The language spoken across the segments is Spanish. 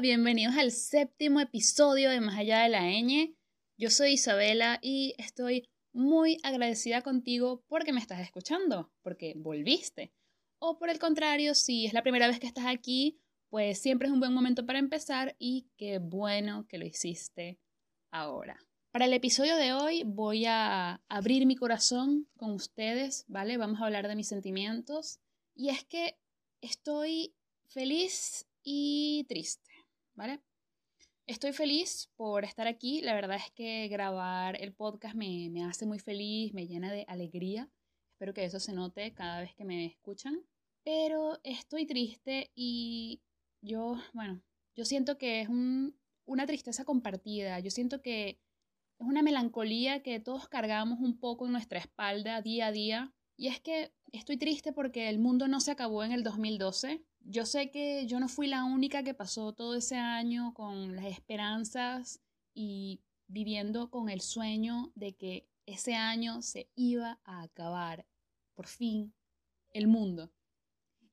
Bienvenidos al séptimo episodio de Más allá de la ñ. Yo soy Isabela y estoy muy agradecida contigo porque me estás escuchando, porque volviste. O por el contrario, si es la primera vez que estás aquí, pues siempre es un buen momento para empezar y qué bueno que lo hiciste ahora. Para el episodio de hoy voy a abrir mi corazón con ustedes, ¿vale? Vamos a hablar de mis sentimientos. Y es que estoy feliz y triste, ¿vale? Estoy feliz por estar aquí. La verdad es que grabar el podcast me, me, hace muy feliz, me llena de alegría. Espero que eso se note cada vez que me escuchan. Pero estoy triste y yo, bueno, yo siento que es un, una tristeza compartida. Yo siento que es una melancolía que todos cargamos un poco en nuestra espalda día a día. Y es que estoy triste porque el mundo no se acabó en el 2012 yo sé que yo no fui la única que pasó todo ese año con las esperanzas y viviendo con el sueño de que ese año se iba a acabar, por fin, el mundo.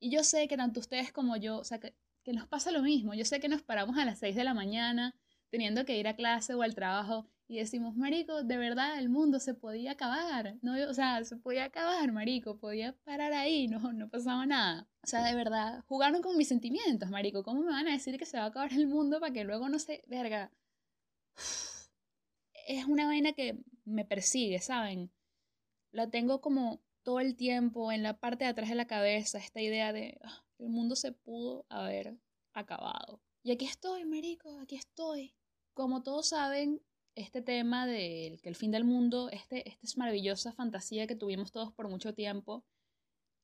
Y yo sé que tanto ustedes como yo, o sea, que, nos pasa lo mismo. Yo sé que nos paramos a las 6 de la mañana teniendo que ir a clase o al trabajo y decimos, marico, de verdad el mundo se podía acabar, ¿no? O sea, se podía acabar, marico, podía parar ahí, no, no pasaba nada. O sea, de verdad, jugaron con mis sentimientos, marico, ¿cómo me van a decir que se va a acabar el mundo para que luego no se, verga? Es una vaina que me persigue, ¿saben? La tengo como todo el tiempo en la parte de atrás de la cabeza, esta idea de, ah, el mundo se pudo haber acabado. Y aquí estoy, marico, aquí estoy. Como todos saben, este tema de que el fin del mundo, este, esta es maravillosa fantasía que tuvimos todos por mucho tiempo,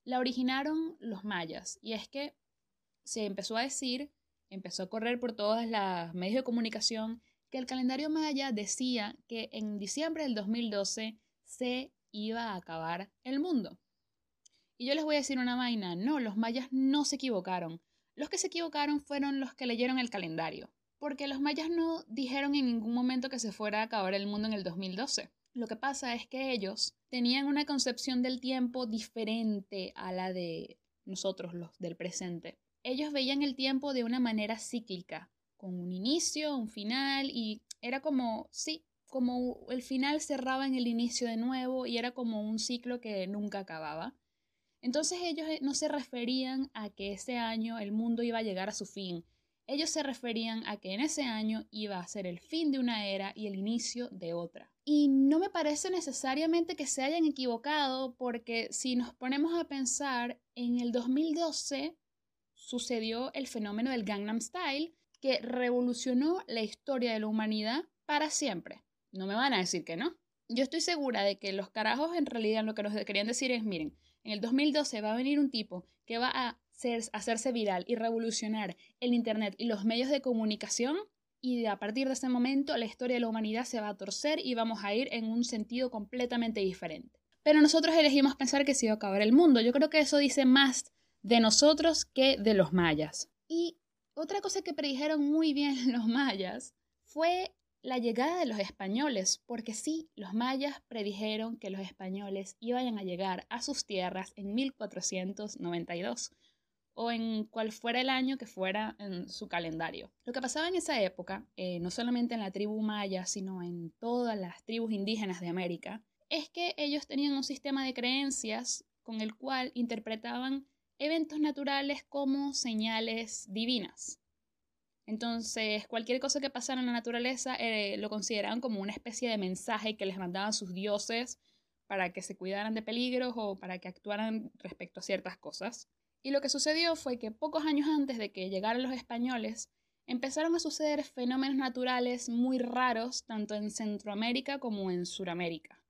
la originaron los mayas. Y es que se empezó a decir, empezó a correr por todas las medios de comunicación, que el calendario maya decía que en diciembre del 2012 se iba a acabar el mundo. Y yo les voy a decir una vaina, no, los mayas no se equivocaron. Los que se equivocaron fueron los que leyeron el calendario porque los mayas no dijeron en ningún momento que se fuera a acabar el mundo en el 2012. Lo que pasa es que ellos tenían una concepción del tiempo diferente a la de nosotros, los del presente. Ellos veían el tiempo de una manera cíclica, con un inicio, un final, y era como, sí, como el final cerraba en el inicio de nuevo y era como un ciclo que nunca acababa. Entonces ellos eh, no se referían a que ese año el mundo iba a llegar a su fin, ellos se referían a que en ese año iba a ser el fin de una era y el inicio de otra. Y no me parece necesariamente que se hayan equivocado porque si nos ponemos a pensar, en el 2012 sucedió el fenómeno del Gangnam Style que revolucionó la historia de la humanidad para siempre. No me van a decir que no. Yo estoy segura de que los carajos en realidad lo que nos querían decir es, miren, en el 2012 va a venir un tipo que va a hacerse viral y revolucionar el Internet y los medios de comunicación y a partir de ese momento la historia de la humanidad se va a torcer y vamos a ir en un sentido completamente diferente. Pero nosotros elegimos pensar que se iba a acabar el mundo. Yo creo que eso dice más de nosotros que de los mayas. Y otra cosa que predijeron muy bien los mayas fue la llegada de los españoles, porque sí, los mayas predijeron que los españoles iban a llegar a sus tierras en 1492 o en cual fuera el año que fuera en su calendario. Lo que pasaba en esa época, eh, no solamente en la tribu maya, sino en todas las tribus indígenas de América, es que ellos tenían un sistema de creencias con el cual interpretaban eventos naturales como señales divinas. Entonces, cualquier cosa que pasara en la naturaleza eh, lo consideraban como una especie de mensaje que les mandaban sus dioses para que se cuidaran de peligros o para que actuaran respecto a ciertas cosas. Y lo que sucedió fue que pocos años antes de que llegaran los españoles, empezaron a suceder fenómenos naturales muy raros tanto en Centroamérica como en Sudamérica.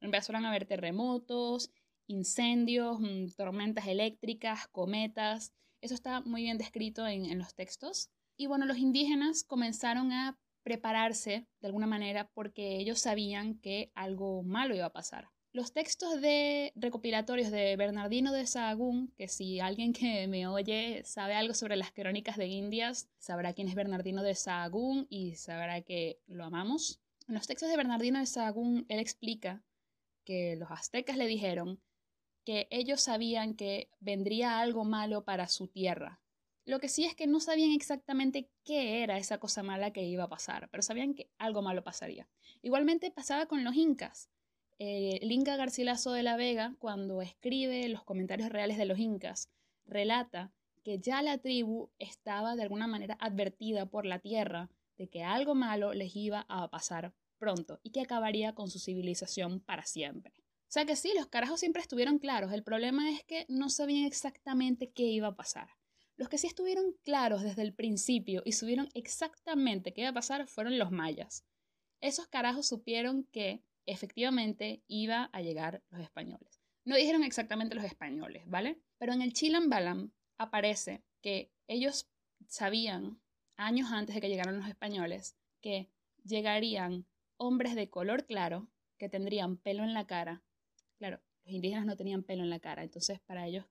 Empezaron a haber terremotos, incendios, mm, tormentas eléctricas, cometas. Eso está muy bien descrito en, en los textos. Y bueno, los indígenas comenzaron a prepararse de alguna manera porque ellos sabían que algo malo iba a pasar. Los textos de recopilatorios de Bernardino de Sahagún, que si alguien que me oye sabe algo sobre las crónicas de Indias, sabrá quién es Bernardino de Sahagún y sabrá que lo amamos. En los textos de Bernardino de Sahagún, él explica que los aztecas le dijeron que ellos sabían que vendría algo malo para su tierra, Lo que sí es que no sabían exactamente qué era esa cosa mala que iba a pasar, pero sabían que algo malo pasaría. Igualmente pasaba con los incas. Eh, el Garcilaso de la Vega, cuando escribe los comentarios reales de los incas, relata que ya la tribu estaba de alguna manera advertida por la tierra de que algo malo les iba a pasar pronto y que acabaría con su civilización para siempre. O sea que sí, los carajos siempre estuvieron claros, el problema es que no sabían exactamente qué iba a pasar. Los que sí estuvieron claros desde el principio y supieron exactamente qué iba a pasar fueron los mayas. Esos carajos supieron que efectivamente iba a llegar los españoles. No dijeron exactamente los españoles, ¿vale? Pero en el Chilam Balam aparece que ellos sabían, años antes de que llegaran los españoles, que llegarían hombres de color claro que tendrían pelo en la cara. Claro, los indígenas no tenían pelo en la cara, entonces para ellos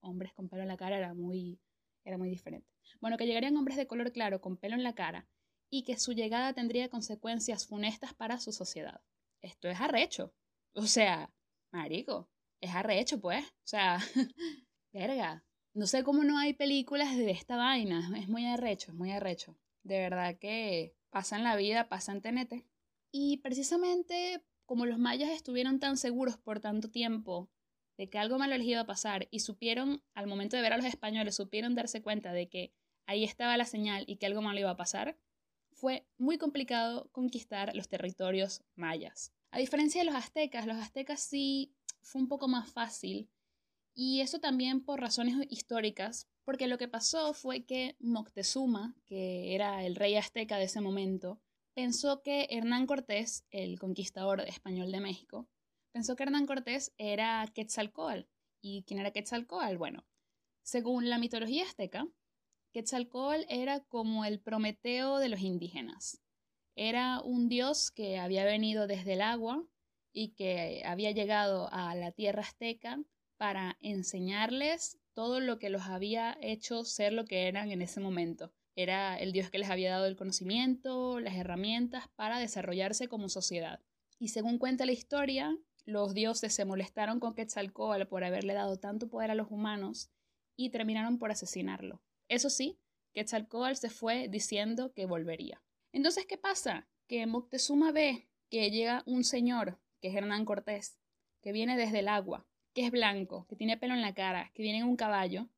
hombres con pelo en la cara era muy era muy diferente. Bueno, que llegarían hombres de color claro con pelo en la cara y que su llegada tendría consecuencias funestas para su sociedad. Esto es arrecho. O sea, marico, es arrecho, pues. O sea, verga. No sé cómo no hay películas de esta vaina. Es muy arrecho, es muy arrecho. De verdad que pasa en la vida, pasa en TNT. Y precisamente como los mayas estuvieron tan seguros por tanto tiempo de que algo malo les iba a pasar y supieron, al momento de ver a los españoles, supieron darse cuenta de que ahí estaba la señal y que algo malo iba a pasar, fue muy complicado conquistar los territorios mayas. A diferencia de los aztecas, los aztecas sí fue un poco más fácil y eso también por razones históricas, porque lo que pasó fue que Moctezuma, que era el rey azteca de ese momento, pensó que Hernán Cortés, el conquistador español de México, pensó que Hernán Cortés era Quetzalcoatl. ¿Y quién era Quetzalcoatl? Bueno, según la mitología azteca, Quetzalcoatl era como el Prometeo de los indígenas. Era un dios que había venido desde el agua y que había llegado a la tierra azteca para enseñarles todo lo que los había hecho ser lo que eran en ese momento. Era el dios que les había dado el conocimiento, las herramientas para desarrollarse como sociedad. Y según cuenta la historia, los dioses se molestaron con Quetzalcóatl por haberle dado tanto poder a los humanos y terminaron por asesinarlo. Eso sí, Quetzalcóatl se fue diciendo que volvería. Entonces, ¿qué pasa? Que Moctezuma ve que llega un señor, que es Hernán Cortés, que viene desde el agua, que es blanco, que tiene pelo en la cara, que viene en un caballo,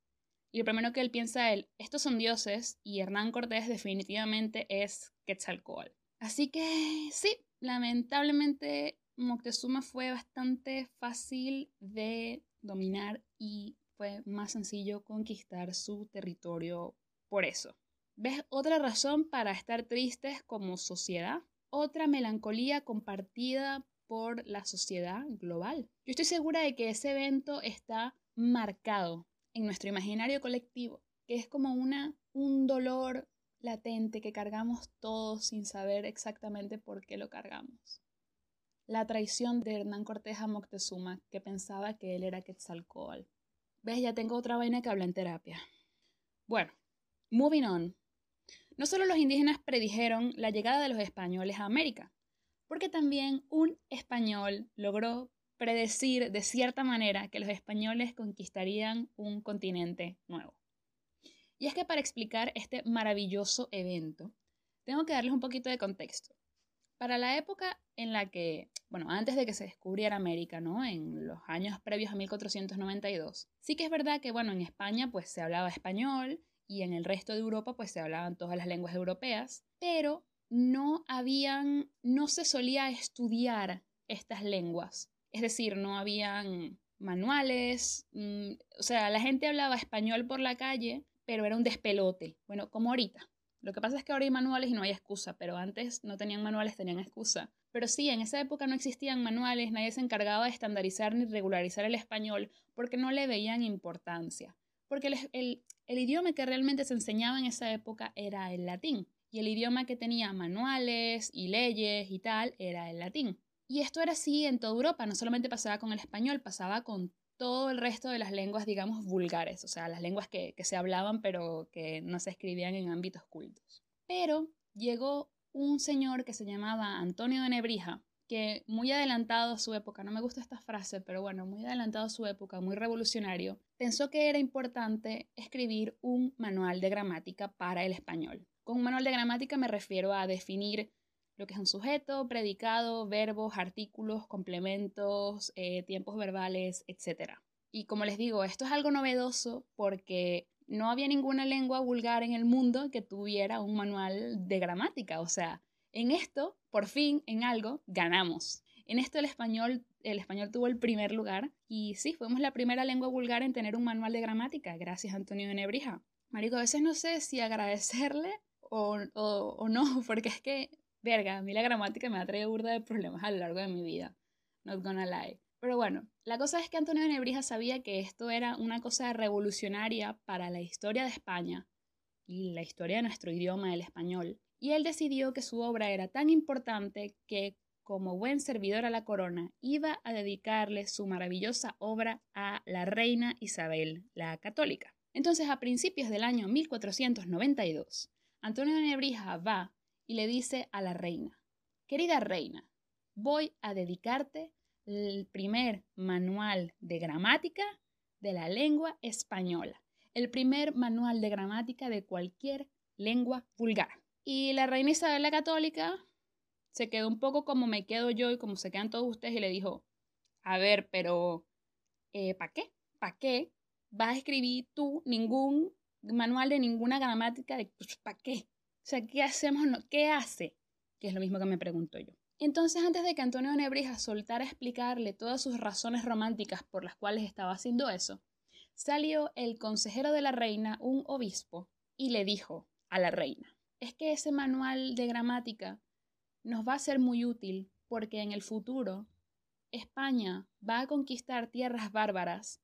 y lo primero que él piensa él, estos son dioses y Hernán Cortés definitivamente es Quetzalcóatl. Así que sí, lamentablemente Moctezuma fue bastante fácil de dominar y fue más sencillo conquistar su territorio por eso. ¿Ves otra razón para estar tristes como sociedad? Otra melancolía compartida por la sociedad global. Yo estoy segura de que ese evento está marcado en nuestro imaginario colectivo, que es como una, un dolor latente que cargamos todos sin saber exactamente por qué lo cargamos la traición de Hernán Cortés a Moctezuma, que pensaba que él era Quetzalcóatl. ¿Ves? Ya tengo otra vaina que habla en terapia. Bueno, moving on. No solo los indígenas predijeron la llegada de los españoles a América, porque también un español logró predecir de cierta manera que los españoles conquistarían un continente nuevo. Y es que para explicar este maravilloso evento, tengo que darles un poquito de contexto. Para la época en la que, bueno, antes de que se descubriera América, ¿no? En los años previos a 1492, sí que es verdad que, bueno, en España pues se hablaba español y en el resto de Europa pues se hablaban todas las lenguas europeas, pero no habían, no se solía estudiar estas lenguas. Es decir, no habían manuales, mm, o sea, la gente hablaba español por la calle, pero era un despelote, bueno, como ahorita. Lo que pasa es que ahora hay manuales y no hay excusa, pero antes no tenían manuales, tenían excusa. Pero sí, en esa época no existían manuales, nadie se encargaba de estandarizar ni regularizar el español porque no le veían importancia. Porque el, el, idioma que realmente se enseñaba en esa época era el latín. Y el idioma que tenía manuales y leyes y tal era el latín. Y esto era así en toda Europa, no solamente pasaba con el español, pasaba con todo el resto de las lenguas, digamos, vulgares, o sea, las lenguas que, se hablaban pero que no se escribían en ámbitos cultos. Pero llegó un señor que se llamaba Antonio de Nebrija, que muy adelantado a su época, no me gusta esta frase, pero bueno, muy adelantado a su época, muy revolucionario, pensó que era importante escribir un manual de gramática para el español. Con un manual de gramática me refiero a definir lo que es un sujeto, predicado, verbos, artículos, complementos, eh, tiempos verbales, etc. Y como les digo, esto es algo novedoso porque no había ninguna lengua vulgar en el mundo que tuviera un manual de gramática. O sea, en esto, por fin, en algo, ganamos. En esto el español, el español tuvo el primer lugar y sí, fuimos la primera lengua vulgar en tener un manual de gramática, gracias a Antonio de Nebrija. Marico, a veces no sé si agradecerle o, o, o no, porque es que verga, a mí la gramática me ha traído burda de problemas a lo largo de mi vida. Not gonna lie. Pero bueno, la cosa es que Antonio de Nebrija sabía que esto era una cosa revolucionaria para la historia de España y la historia de nuestro idioma, el español. Y él decidió que su obra era tan importante que, como buen servidor a la corona, iba a dedicarle su maravillosa obra a la reina Isabel, la católica. Entonces, a principios del año 1492, Antonio de Nebrija va y le dice a la reina, querida reina, voy a dedicarte el primer manual de gramática de la lengua española, el primer manual de gramática de cualquier lengua vulgar. Y la reina Isabel la Católica se quedó un poco como me quedo yo y como se quedan todos ustedes y le dijo, a ver, pero eh, ¿para qué? ¿Para qué vas a escribir tú ningún manual de ninguna gramática? De, pues, ¿Para qué? O sea, ¿qué hacemos? ¿Qué hace? Que es lo mismo que me pregunto yo. Entonces, antes de que Antonio Nebrija soltara a explicarle todas sus razones románticas por las cuales estaba haciendo eso, salió el consejero de la reina, un obispo, y le dijo a la reina, es que ese manual de gramática nos va a ser muy útil porque en el futuro España va a conquistar tierras bárbaras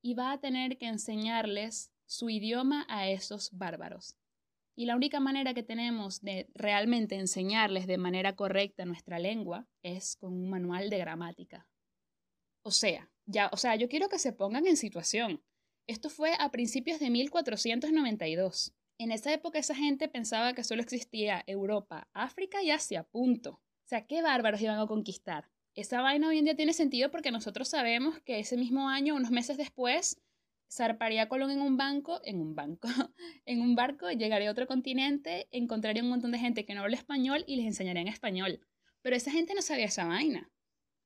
y va a tener que enseñarles su idioma a esos bárbaros. Y la única manera que tenemos de realmente enseñarles de manera correcta nuestra lengua es con un manual de gramática. O sea, ya, o sea, yo quiero que se pongan en situación. Esto fue a principios de 1492. En esa época esa gente pensaba que solo existía Europa, África y Asia, punto. O sea, qué bárbaros iban a conquistar. Esa vaina hoy en día tiene sentido porque nosotros sabemos que ese mismo año, unos meses después, zarparía Colón en un banco, en un banco, en un barco, llegaría a otro continente, encontraría un montón de gente que no habla español y les enseñaría en español. Pero esa gente no sabía esa vaina.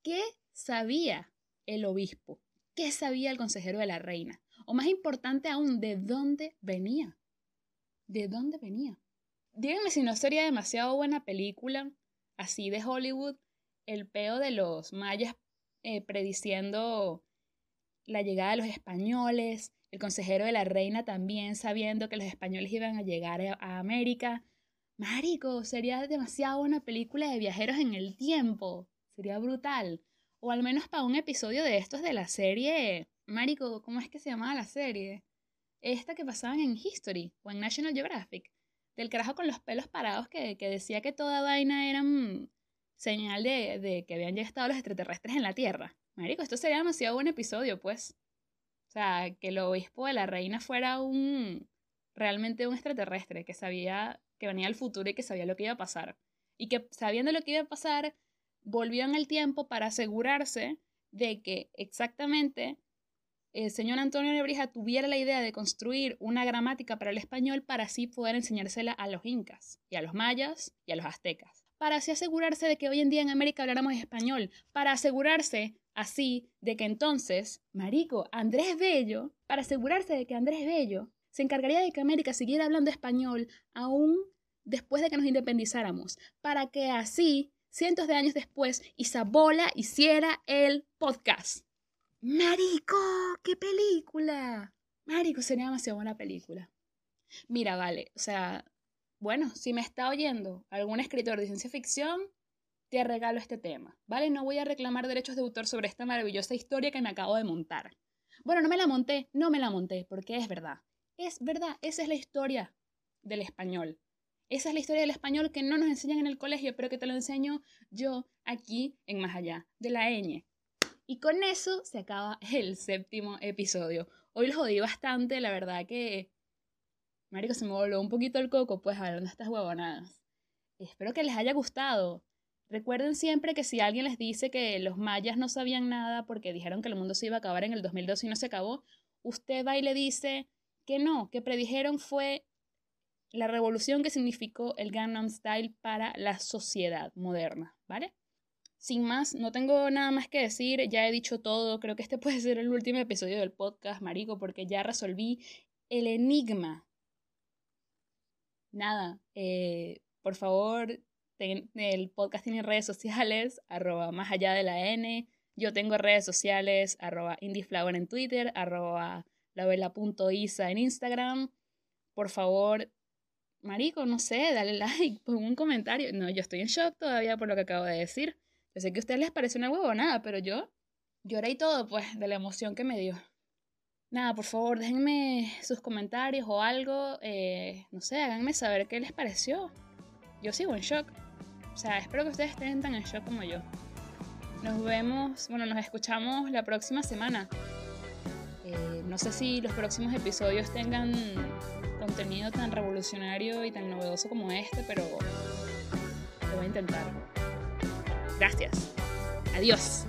¿Qué sabía el obispo? ¿Qué sabía el consejero de la reina? O más importante aún, ¿de dónde venía? ¿De dónde venía? Díganme si no sería demasiado buena película, así de Hollywood, el peo de los mayas eh, prediciendo la llegada de los españoles, el consejero de la reina también sabiendo que los españoles iban a llegar a América. Marico, sería demasiado una película de viajeros en el tiempo. Sería brutal. O al menos para un episodio de estos de la serie. Marico, ¿cómo es que se llamaba la serie? Esta que pasaban en History o en National Geographic. Del carajo con los pelos parados que, que decía que toda vaina era señal de, de que habían ya estado los extraterrestres en la Tierra. Marico, esto sería demasiado buen episodio, pues. O sea, que el obispo de la reina fuera un. realmente un extraterrestre que sabía que venía al futuro y que sabía lo que iba a pasar. Y que sabiendo lo que iba a pasar, volvió en el tiempo para asegurarse de que exactamente el señor Antonio Nebrija tuviera la idea de construir una gramática para el español para así poder enseñársela a los incas y a los mayas y a los aztecas. Para así asegurarse de que hoy en día en América habláramos español. Para asegurarse Así de que entonces, Marico, Andrés Bello, para asegurarse de que Andrés Bello se encargaría de que América siguiera hablando español aún después de que nos independizáramos, para que así, cientos de años después, Isabola hiciera el podcast. Marico, qué película. Marico, sería demasiado buena película. Mira, vale, o sea, bueno, si me está oyendo algún escritor de ciencia ficción, te regalo este tema, ¿vale? No voy a reclamar derechos de autor sobre esta maravillosa historia que me acabo de montar. Bueno, no me la monté, no me la monté, porque es verdad. Es verdad, esa es la historia del español. Esa es la historia del español que no nos enseñan en el colegio, pero que te lo enseño yo aquí en Más Allá, de la ñ. Y con eso se acaba el séptimo episodio. Hoy lo jodí bastante, la verdad que... Marico, se me voló un poquito el coco, pues hablando de estas huevonadas. Espero que les haya gustado. Recuerden siempre que si alguien les dice que los mayas no sabían nada porque dijeron que el mundo se iba a acabar en el 2002 y no se acabó, usted va y le dice que no, que predijeron fue la revolución que significó el Gangnam Style para la sociedad moderna, ¿vale? Sin más, no tengo nada más que decir, ya he dicho todo, creo que este puede ser el último episodio del podcast, marico, porque ya resolví el enigma. Nada, eh, por favor, el podcast tiene redes sociales, arroba más allá de la N. Yo tengo redes sociales, arroba indieflower en Twitter, arroba lavela.isa en Instagram. Por favor, marico, no sé, dale like, pon un comentario. No, yo estoy en shock todavía por lo que acabo de decir. Yo sé que a ustedes les parece una huevonada, pero yo lloré y todo, pues, de la emoción que me dio. Nada, por favor, déjenme sus comentarios o algo. Eh, no sé, háganme saber qué les pareció. Yo sigo en shock. O sea, espero que ustedes estén tan en shock como yo. Nos vemos, bueno, nos escuchamos la próxima semana. Eh, no sé si los próximos episodios tengan contenido tan revolucionario y tan novedoso como este, pero lo voy a intentar. Gracias. Adiós.